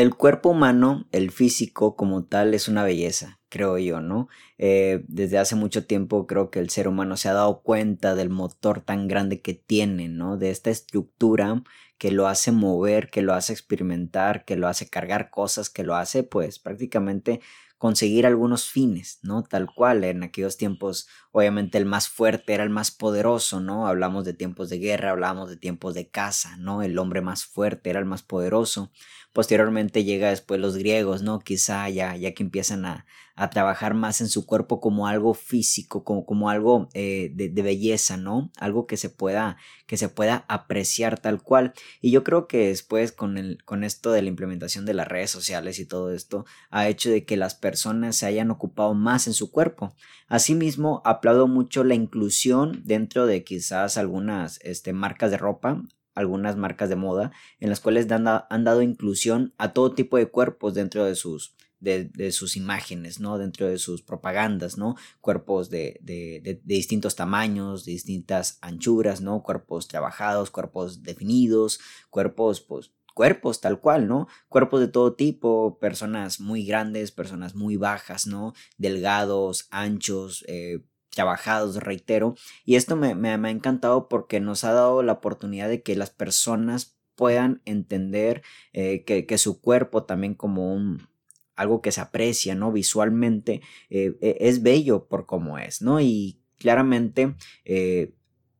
el cuerpo humano, el físico como tal, es una belleza, creo yo, ¿no? Eh, desde hace mucho tiempo creo que el ser humano se ha dado cuenta del motor tan grande que tiene, ¿no? De esta estructura que lo hace mover, que lo hace experimentar, que lo hace cargar cosas, que lo hace pues prácticamente conseguir algunos fines, ¿no? Tal cual, en aquellos tiempos, obviamente el más fuerte era el más poderoso, ¿no? Hablamos de tiempos de guerra, hablamos de tiempos de caza, ¿no? El hombre más fuerte era el más poderoso. Posteriormente llega después los griegos, ¿no? Quizá ya, ya que empiezan a, a trabajar más en su cuerpo como algo físico, como, como algo eh, de, de, belleza, ¿no? Algo que se pueda, que se pueda apreciar tal cual. Y yo creo que después con, el, con esto de la implementación de las redes sociales y todo esto, ha hecho de que las personas se hayan ocupado más en su cuerpo. Asimismo, aplaudo mucho la inclusión dentro de quizás algunas este, marcas de ropa algunas marcas de moda en las cuales han, han dado inclusión a todo tipo de cuerpos dentro de sus, de, sus imágenes, ¿no? Dentro de sus propagandas, ¿no? Cuerpos de, de, de, distintos tamaños, de distintas anchuras, ¿no? Cuerpos trabajados, cuerpos definidos, cuerpos, pues, cuerpos tal cual, ¿no? Cuerpos de todo tipo, personas muy grandes, personas muy bajas, ¿no? Delgados, anchos, eh, trabajados, reitero. Y esto me, me, ha encantado porque nos ha dado la oportunidad de que las personas puedan entender eh, que, que, su cuerpo también como un, algo que se aprecia, ¿no? Visualmente eh, e, es bello por cómo es, ¿no? Y claramente eh,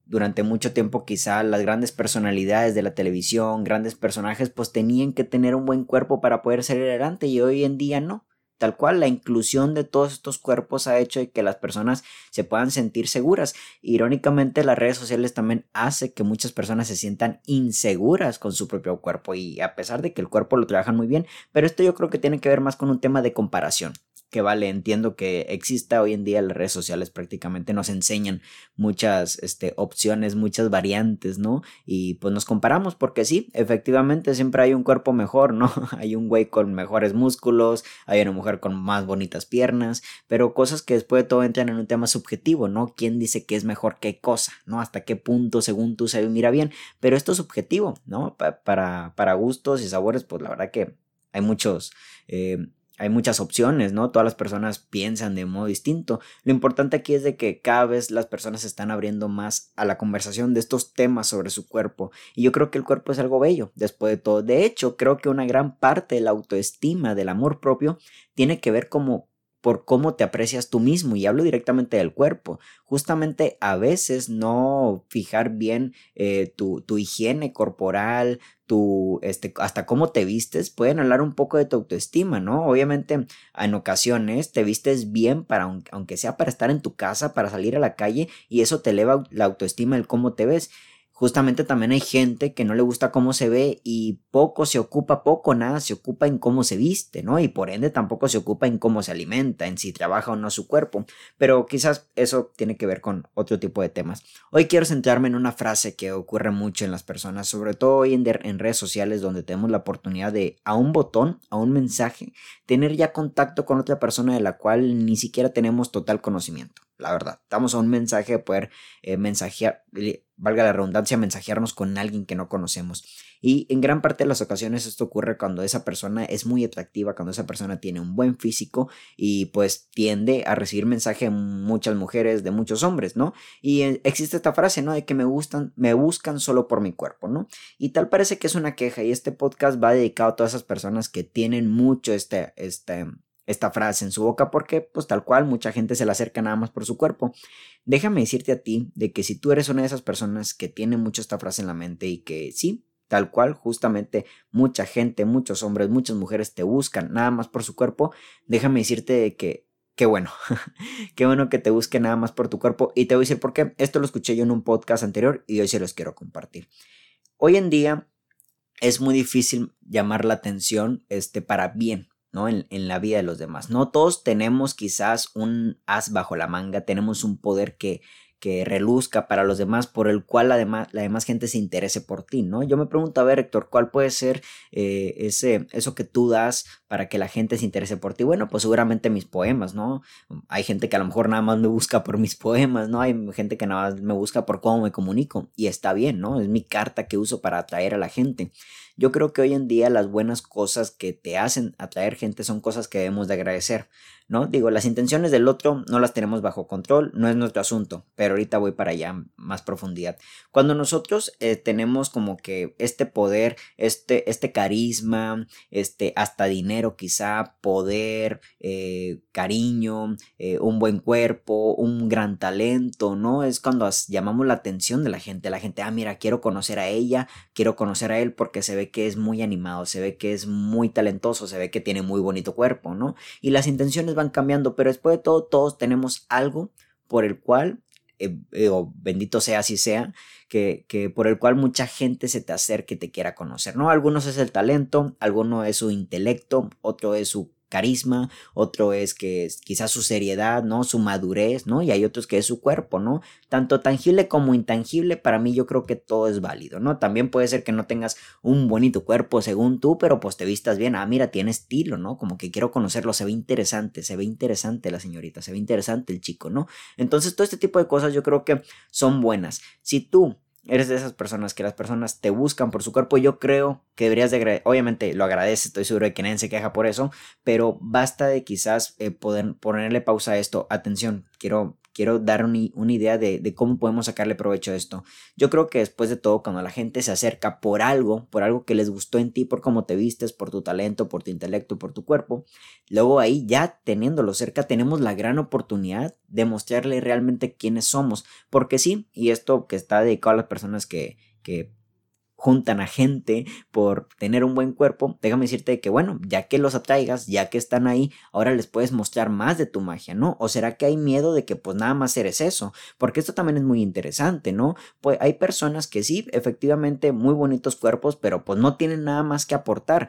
durante mucho tiempo quizá las grandes personalidades de la televisión, grandes personajes, pues tenían que tener un buen cuerpo para poder salir adelante y hoy en día no. Tal cual, la inclusión de todos estos cuerpos ha hecho que las personas se puedan sentir seguras. Irónicamente, las redes sociales también hace que muchas personas se sientan inseguras con su propio cuerpo y a pesar de que el cuerpo lo trabajan muy bien, pero esto yo creo que tiene que ver más con un tema de comparación que vale, entiendo que exista hoy en día las redes sociales prácticamente nos enseñan muchas este, opciones, muchas variantes, ¿no? Y pues nos comparamos porque sí, efectivamente siempre hay un cuerpo mejor, ¿no? hay un güey con mejores músculos, hay una mujer con más bonitas piernas, pero cosas que después de todo entran en un tema subjetivo, ¿no? ¿Quién dice que es mejor qué cosa, ¿no? Hasta qué punto según tú se mira bien, pero esto es subjetivo, ¿no? para, para gustos y sabores, pues la verdad que hay muchos... Eh, hay muchas opciones, ¿no? Todas las personas piensan de modo distinto. Lo importante aquí es de que cada vez las personas se están abriendo más a la conversación de estos temas sobre su cuerpo. Y yo creo que el cuerpo es algo bello, después de todo. De hecho, creo que una gran parte de la autoestima, del amor propio, tiene que ver como por cómo te aprecias tú mismo y hablo directamente del cuerpo. Justamente a veces no fijar bien eh, tu, tu, higiene corporal, tu, este, hasta cómo te vistes, pueden hablar un poco de tu autoestima, ¿no? Obviamente en ocasiones te vistes bien para, aunque sea para estar en tu casa, para salir a la calle y eso te eleva la autoestima, el cómo te ves justamente también hay gente que no le gusta cómo se ve y poco se ocupa, poco nada se ocupa en cómo se viste, ¿no? Y por ende tampoco se ocupa en cómo se alimenta, en si trabaja o no su cuerpo. Pero quizás eso tiene que ver con otro tipo de temas. Hoy quiero centrarme en una frase que ocurre mucho en las personas, sobre todo hoy en, en redes sociales donde tenemos la oportunidad de a un botón, a un mensaje, tener ya contacto con otra persona de la cual ni siquiera tenemos total conocimiento la verdad. Estamos a un mensaje de poder eh, mensajear, valga la redundancia, mensajearnos con alguien que no conocemos. Y en gran parte de las ocasiones esto ocurre cuando esa persona es muy atractiva, cuando esa persona tiene un buen físico y pues tiende a recibir mensaje de muchas mujeres, de muchos hombres, ¿no? Y eh, existe esta frase, ¿no? De que me gustan, me buscan solo por mi cuerpo, ¿no? Y tal parece que es una queja y este podcast va dedicado a todas esas personas que tienen mucho este, este, esta frase en su boca porque pues tal cual mucha gente se la acerca nada más por su cuerpo. Déjame decirte a ti de que si tú eres una de esas personas que tiene mucho esta frase en la mente y que sí, tal cual justamente mucha gente, muchos hombres, muchas mujeres te buscan nada más por su cuerpo, déjame decirte de que qué bueno, qué bueno que te busquen nada más por tu cuerpo y te voy a decir por qué. Esto lo escuché yo en un podcast anterior y hoy se los quiero compartir. Hoy en día es muy difícil llamar la atención este, para bien, ¿no? En, en, la vida de los demás. No todos tenemos quizás un as bajo la manga, tenemos un poder que, que reluzca para los demás, por el cual la demás, la demás gente se interese por ti, ¿no? Yo me pregunto, a ver, Héctor, ¿cuál puede ser eh, ese, eso que tú das para que la gente se interese por ti? Bueno, pues seguramente mis poemas, ¿no? Hay gente que a lo mejor nada más me busca por mis poemas, ¿no? Hay gente que nada más me busca por cómo me comunico y está bien, ¿no? Es mi carta que uso para atraer a la gente. Yo creo que hoy en día las buenas cosas que te hacen atraer gente son cosas que debemos de agradecer. ¿No? Digo, las intenciones del otro no las tenemos bajo control, no es nuestro asunto, pero ahorita voy para allá más profundidad. Cuando nosotros eh, tenemos como que este poder, este, este carisma, este, hasta dinero quizá, poder, eh, cariño, eh, un buen cuerpo, un gran talento, ¿no? Es cuando llamamos la atención de la gente, la gente, ah, mira, quiero conocer a ella, quiero conocer a él porque se ve que es muy animado, se ve que es muy talentoso, se ve que tiene muy bonito cuerpo, ¿no? Y las intenciones van cambiando, pero después de todo, todos tenemos algo por el cual, eh, o bendito sea así sea, que, que, por el cual mucha gente se te acerque y te quiera conocer, ¿no? Algunos es el talento, alguno es su intelecto, otro es su carisma, otro es que quizás su seriedad, ¿no? Su madurez, ¿no? Y hay otros que es su cuerpo, ¿no? Tanto tangible como intangible, para mí yo creo que todo es válido, ¿no? También puede ser que no tengas un bonito cuerpo según tú, pero pues te vistas bien, ah, mira, tiene estilo, ¿no? Como que quiero conocerlo, se ve interesante, se ve interesante la señorita, se ve interesante el chico, ¿no? Entonces todo este tipo de cosas yo creo que son buenas. Si tú eres de esas personas que las personas te buscan por su cuerpo, yo creo que deberías de, obviamente lo agradeces, estoy seguro de que nadie se queja por eso, pero basta de quizás eh, poder ponerle pausa a esto, atención, quiero quiero dar una idea de, cómo podemos sacarle provecho a esto. Yo creo que después de todo, cuando la gente se acerca por algo, por algo que les gustó en ti, por cómo te vistes, por tu talento, por tu intelecto, por tu cuerpo, luego ahí ya teniéndolo cerca tenemos la gran oportunidad de mostrarle realmente quiénes somos. Porque sí, y esto que está dedicado a las personas que, que juntan a gente por tener un buen cuerpo, déjame decirte que bueno, ya que los atraigas, ya que están ahí, ahora les puedes mostrar más de tu magia, ¿no? O será que hay miedo de que pues nada más eres eso, porque esto también es muy interesante, ¿no? Pues hay personas que sí, efectivamente, muy bonitos cuerpos, pero pues no tienen nada más que aportar.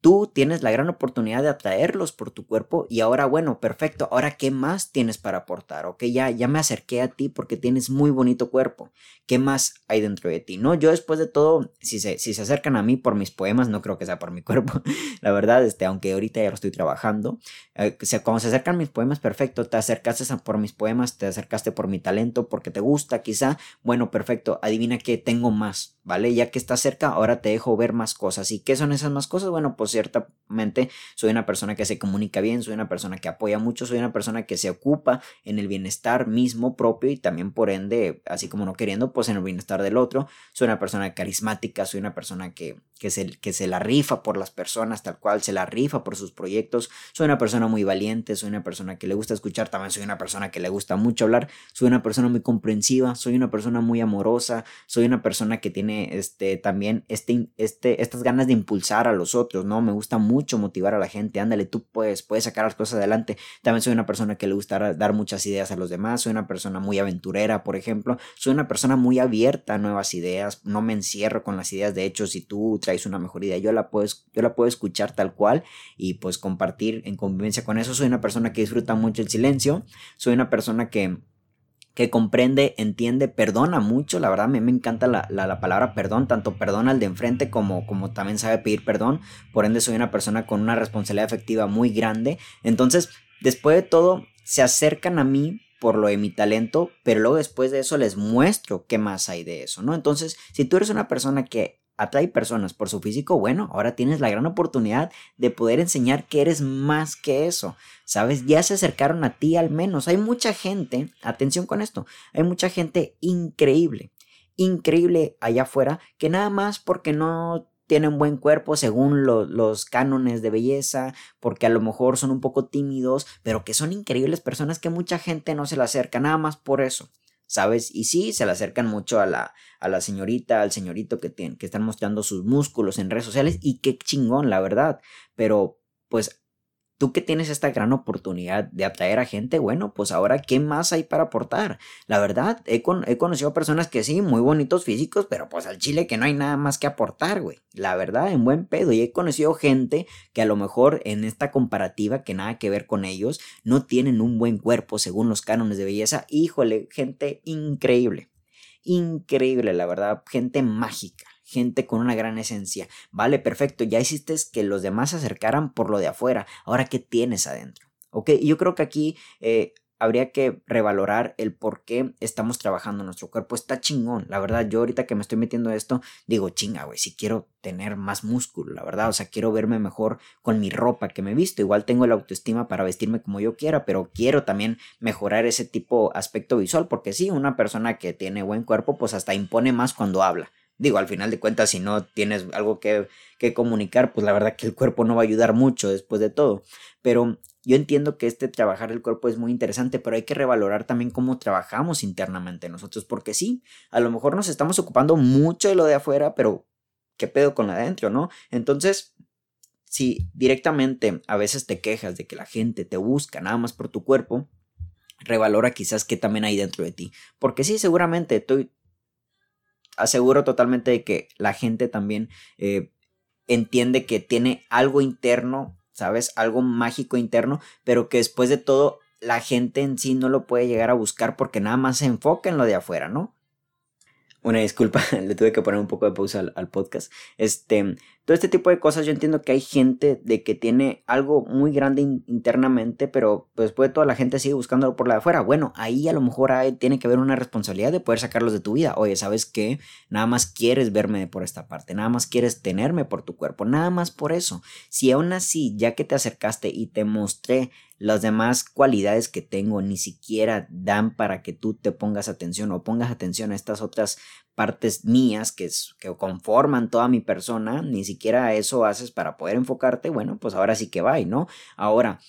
Tú tienes la gran oportunidad de atraerlos por tu cuerpo y ahora, bueno, perfecto, ahora qué más tienes para aportar, ok, ya, ya me acerqué a ti porque tienes muy bonito cuerpo, ¿qué más hay dentro de ti? No, yo después de todo, si se, si se acercan a mí por mis poemas, no creo que sea por mi cuerpo, la verdad, este, aunque ahorita ya lo estoy trabajando, eh, cuando se acercan mis poemas, perfecto, te acercaste por mis poemas, te acercaste por mi talento, porque te gusta quizá, bueno, perfecto, adivina que tengo más, ¿vale? Ya que estás cerca, ahora te dejo ver más cosas. ¿Y qué son esas más cosas? Bueno, pues ciertamente soy una persona que se comunica bien, soy una persona que apoya mucho, soy una persona que se ocupa en el bienestar mismo propio y también por ende, así como no queriendo, pues en el bienestar del otro. Soy una persona carismática, soy una persona que, que, se, que se la rifa por las personas, tal cual se la rifa por sus proyectos. Soy una persona muy valiente, soy una persona que le gusta escuchar, también soy una persona que le gusta mucho hablar, soy una persona muy comprensiva, soy una persona muy amorosa, soy una persona que tiene este, también este, este, estas ganas de impulsar a los otros, ¿no? Me gusta mucho motivar a la gente, ándale, tú puedes, puedes sacar las cosas adelante. También soy una persona que le gusta dar muchas ideas a los demás, soy una persona muy aventurera, por ejemplo, soy una persona muy abierta a nuevas ideas, no me encierro con las ideas, de hecho, si tú traes una mejor idea, yo la puedo, yo la puedo escuchar tal cual y pues compartir en convivencia con eso. Soy una persona que disfruta mucho el silencio, soy una persona que que comprende, entiende, perdona mucho. La verdad, a mí me encanta la, la, palabra perdón, tanto perdona al de enfrente como, como también sabe pedir perdón. Por ende, soy una persona con una responsabilidad afectiva muy grande. Entonces, después de todo, se acercan a mí por lo de mi talento, pero luego después de eso les muestro qué más hay de eso, ¿no? Entonces, si tú eres una persona que atrae personas por su físico, bueno, ahora tienes la gran oportunidad de poder enseñar que eres más que eso. ¿Sabes? Ya se acercaron a ti al menos. Hay mucha gente, atención con esto, hay mucha gente increíble, increíble allá afuera que nada más porque no tienen buen cuerpo según los cánones de belleza, porque a lo mejor son un poco tímidos, pero que son increíbles personas que mucha gente no se le acerca, nada más por eso. ¿Sabes? Y sí, se le acercan mucho a la, a la señorita, al señorito que, tienen, que están mostrando sus músculos en redes sociales y qué chingón, la verdad. Pero, pues, tú que tienes esta gran oportunidad de atraer a gente, bueno, pues ahora, ¿qué más hay para aportar? La verdad, he, he conocido personas que sí, muy bonitos físicos, pero pues al chile que no hay nada más que aportar, güey. La verdad, en buen pedo. Y he conocido gente que a lo mejor en esta comparativa, que nada que ver con ellos, no tienen un buen cuerpo según los cánones de belleza. Híjole, gente increíble. Increíble, la verdad, gente mágica gente con una gran esencia. Vale, perfecto, ya hiciste que los demás se acercaran por lo de afuera. Ahora, ¿qué tienes adentro? ¿Ok? yo creo que aquí... Eh, habría que revalorar el por qué estamos trabajando nuestro cuerpo. Está chingón, la verdad. Yo ahorita que me estoy metiendo esto, digo, chinga, güey, si quiero tener más músculo, la verdad. O sea, quiero verme mejor con mi ropa que me visto. Igual tengo la autoestima para vestirme como yo quiera, pero quiero también mejorar ese tipo aspecto visual, porque sí, una persona que tiene buen cuerpo, pues hasta impone más cuando habla. Digo, al final de cuentas, si no tienes algo que, que comunicar, pues la verdad que el cuerpo no va a ayudar mucho después de todo. Pero yo entiendo que este trabajar el cuerpo es muy interesante, pero hay que revalorar también cómo trabajamos internamente nosotros, porque sí, a lo mejor nos estamos ocupando mucho de lo de afuera, pero ¿qué pedo con lo de adentro, no? Entonces, si directamente a veces te quejas de que la gente te busca nada más por tu cuerpo, revalora quizás qué también hay dentro de ti, porque sí, seguramente estoy aseguro totalmente de que la gente también eh, entiende que tiene algo interno ¿sabes? Algo mágico interno, pero que después de todo la gente en sí no lo puede llegar a buscar porque nada más se enfoca en lo de afuera, ¿no? Una disculpa, le tuve que poner un poco de pausa al, podcast. Este, todo este tipo de cosas yo entiendo que hay gente de que tiene algo muy grande internamente, pero pues después toda la gente sigue buscándolo por la de afuera. Bueno, ahí a lo mejor hay, tiene que haber una responsabilidad de poder sacarlos de tu vida. Oye, ¿sabes qué? Nada más quieres verme por esta parte, nada más quieres tenerme por tu cuerpo, nada más por eso. Si aún así, ya que te acercaste y te mostré las demás cualidades que tengo ni siquiera dan para que tú te pongas atención o pongas atención a estas otras partes mías que, que conforman toda mi persona, ni siquiera eso haces para poder enfocarte, bueno, pues ahora sí que va, ¿no? Ahora,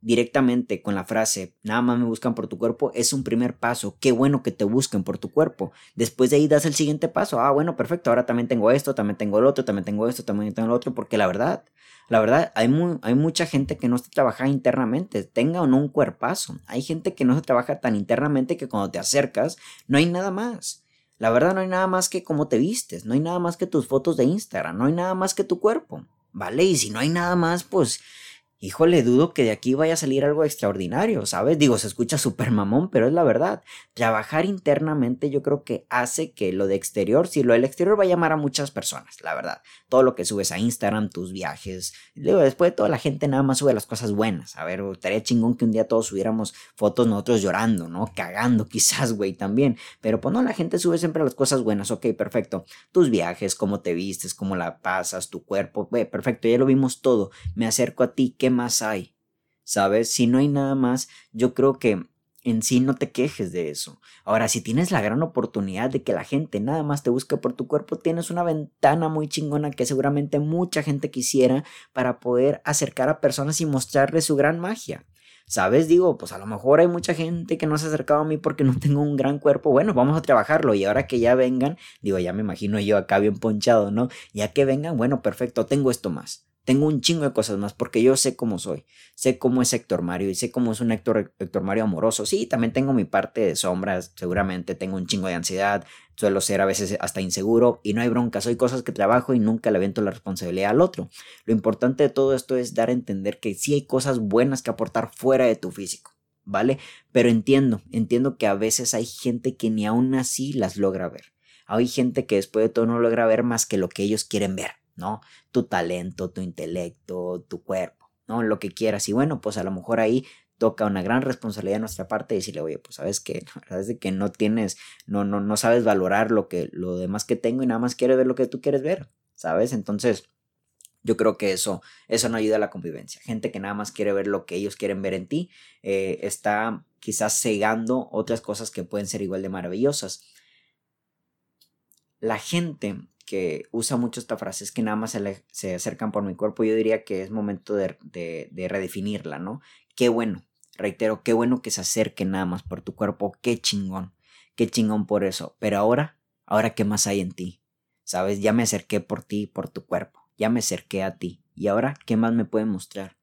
directamente con la frase nada más me buscan por tu cuerpo es un primer paso. Qué bueno que te busquen por tu cuerpo. Después de ahí das el siguiente paso. Ah, bueno, perfecto. Ahora también tengo esto, también tengo el otro, también tengo esto, también tengo el otro. Porque la verdad, la verdad, hay, hay mucha gente que no se trabaja internamente, tenga o no un cuerpazo. Hay gente que no se trabaja tan internamente que cuando te acercas no hay nada más. La verdad no hay nada más que cómo te vistes, no hay nada más que tus fotos de Instagram, no hay nada más que tu cuerpo, ¿vale? Y si no hay nada más, pues híjole, dudo que de aquí vaya a salir algo extraordinario, ¿sabes? Digo, se escucha súper mamón, pero es la verdad. Trabajar internamente yo creo que hace que lo de exterior, si lo del exterior va a llamar a muchas personas, la verdad. Todo lo que subes a Instagram, tus viajes, digo, después de toda la gente nada más sube las cosas buenas. A ver, estaría chingón que un día todos subiéramos fotos nosotros llorando, ¿no? Cagando quizás, güey, también. Pero pues no, la gente sube siempre las cosas buenas, ok, perfecto. Tus viajes, cómo te vistes, cómo la pasas, tu cuerpo, güey, perfecto, ya lo vimos todo. Me acerco a ti, ¿qué más hay? ¿Sabes? Si no hay nada más, yo creo que en sí no te quejes de eso. Ahora, si tienes la gran oportunidad de que la gente nada más te busque por tu cuerpo, tienes una ventana muy chingona que seguramente mucha gente quisiera para poder acercar a personas y mostrarles su gran magia. ¿Sabes? Digo, pues a lo mejor hay mucha gente que no se ha acercado a mí porque no tengo un gran cuerpo. Bueno, vamos a trabajarlo y ahora que ya vengan, digo, ya me imagino yo acá bien ponchado, ¿no? Ya que vengan, bueno, perfecto, tengo esto más. Tengo un chingo de cosas más porque yo sé cómo soy. Sé cómo es Héctor Mario y sé cómo es un Héctor, Héctor Mario amoroso. Sí, también tengo mi parte de sombras. Seguramente tengo un chingo de ansiedad. Suelo ser a veces hasta inseguro y no hay bronca. Soy cosas que trabajo y nunca le avento la responsabilidad al otro. Lo importante de todo esto es dar a entender que sí hay cosas buenas que aportar fuera de tu físico. ¿Vale? Pero entiendo, entiendo que a veces hay gente que ni aún así las logra ver. Hay gente que después de todo no logra ver más que lo que ellos quieren ver. ¿No? Tu talento, tu intelecto, tu cuerpo, ¿no? Lo que quieras. Y bueno, pues a lo mejor ahí toca una gran responsabilidad de nuestra parte decirle, oye, pues sabes que, sabes que no tienes, no, no, no sabes valorar lo que, lo demás que tengo y nada más quieres ver lo que tú quieres ver, ¿sabes? Entonces, yo creo que eso, eso no ayuda a la convivencia. Gente que nada más quiere ver lo que ellos quieren ver en ti, eh, está quizás cegando otras cosas que pueden ser igual de maravillosas. La gente que usa mucho esta frase es que nada más se, se acercan por mi cuerpo, yo diría que es momento de, de, redefinirla, ¿no? Qué bueno, reitero, qué bueno que se acerquen nada más por tu cuerpo, qué chingón, qué chingón por eso. Pero ahora, ahora qué más hay en ti, ¿sabes? Ya me acerqué por ti, por tu cuerpo, ya me acerqué a ti. Y ahora, ¿qué más me puedes mostrar?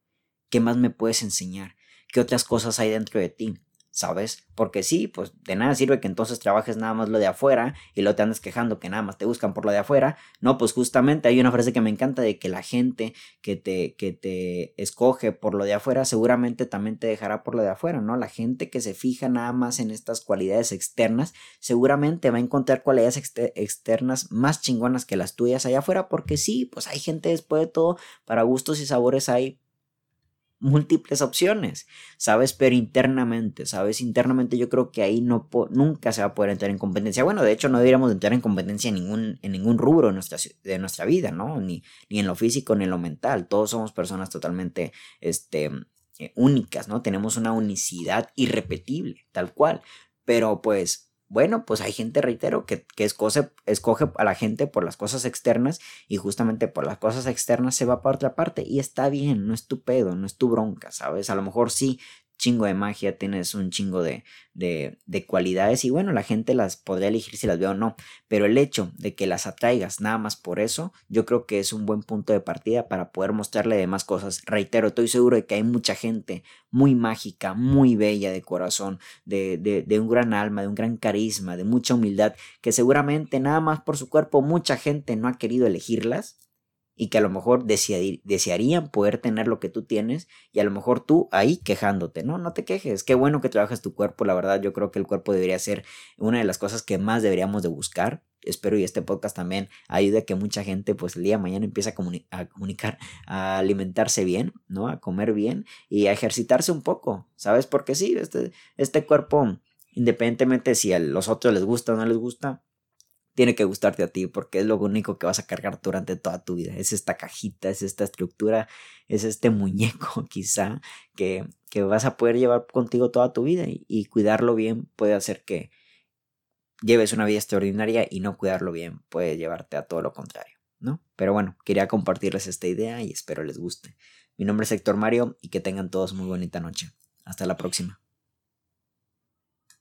¿Qué más me puedes enseñar? ¿Qué otras cosas hay dentro de ti? ¿Sabes? Porque sí, pues de nada sirve que entonces trabajes nada más lo de afuera y lo te andes quejando que nada más te buscan por lo de afuera. No, pues justamente hay una frase que me encanta de que la gente que te, que te escoge por lo de afuera seguramente también te dejará por lo de afuera, ¿no? La gente que se fija nada más en estas cualidades externas seguramente va a encontrar cualidades externas más chingonas que las tuyas allá afuera porque sí, pues hay gente después de todo, para gustos y sabores hay múltiples opciones, ¿sabes? Pero internamente, ¿sabes? Internamente yo creo que ahí no nunca se va a poder entrar en competencia. Bueno, de hecho no deberíamos entrar en competencia en ningún, en ningún rubro de nuestra, vida, ¿no? Ni, ni en lo físico ni en lo mental. Todos somos personas totalmente, este, eh, únicas, ¿no? Tenemos una unicidad irrepetible, tal cual. Pero pues bueno, pues hay gente, reitero, que, que escoge, escoge, a la gente por las cosas externas y justamente por las cosas externas se va para otra parte y está bien, no es tu pedo, no es tu bronca, ¿sabes? A lo mejor sí chingo de magia, tienes un chingo de, de, de, cualidades y bueno, la gente las podría elegir si las veo o no, pero el hecho de que las atraigas nada más por eso, yo creo que es un buen punto de partida para poder mostrarle demás cosas. Reitero, estoy seguro de que hay mucha gente muy mágica, muy bella de corazón, de, de un gran alma, de un gran carisma, de mucha humildad, que seguramente nada más por su cuerpo mucha gente no ha querido elegirlas y que a lo mejor desearían poder tener lo que tú tienes y a lo mejor tú ahí quejándote, ¿no? No te quejes, qué bueno que trabajas tu cuerpo, la verdad yo creo que el cuerpo debería ser una de las cosas que más deberíamos de buscar. Espero y este podcast también ayude a que mucha gente pues el día de mañana empiece a, a comunicar, a alimentarse bien, ¿no? A comer bien y a ejercitarse un poco, ¿sabes? Porque sí, este, este cuerpo, independientemente si a los otros les gusta o no les gusta, tiene que gustarte a ti porque es lo único que vas a cargar durante toda tu vida. Es esta cajita, es esta estructura, es este muñeco quizá que, que vas a poder llevar contigo toda tu vida y, cuidarlo bien puede hacer que lleves una vida extraordinaria y no cuidarlo bien puede llevarte a todo lo contrario, ¿no? Pero bueno, quería compartirles esta idea y espero les guste. Mi nombre es Héctor Mario y que tengan todos muy bonita noche. Hasta la próxima.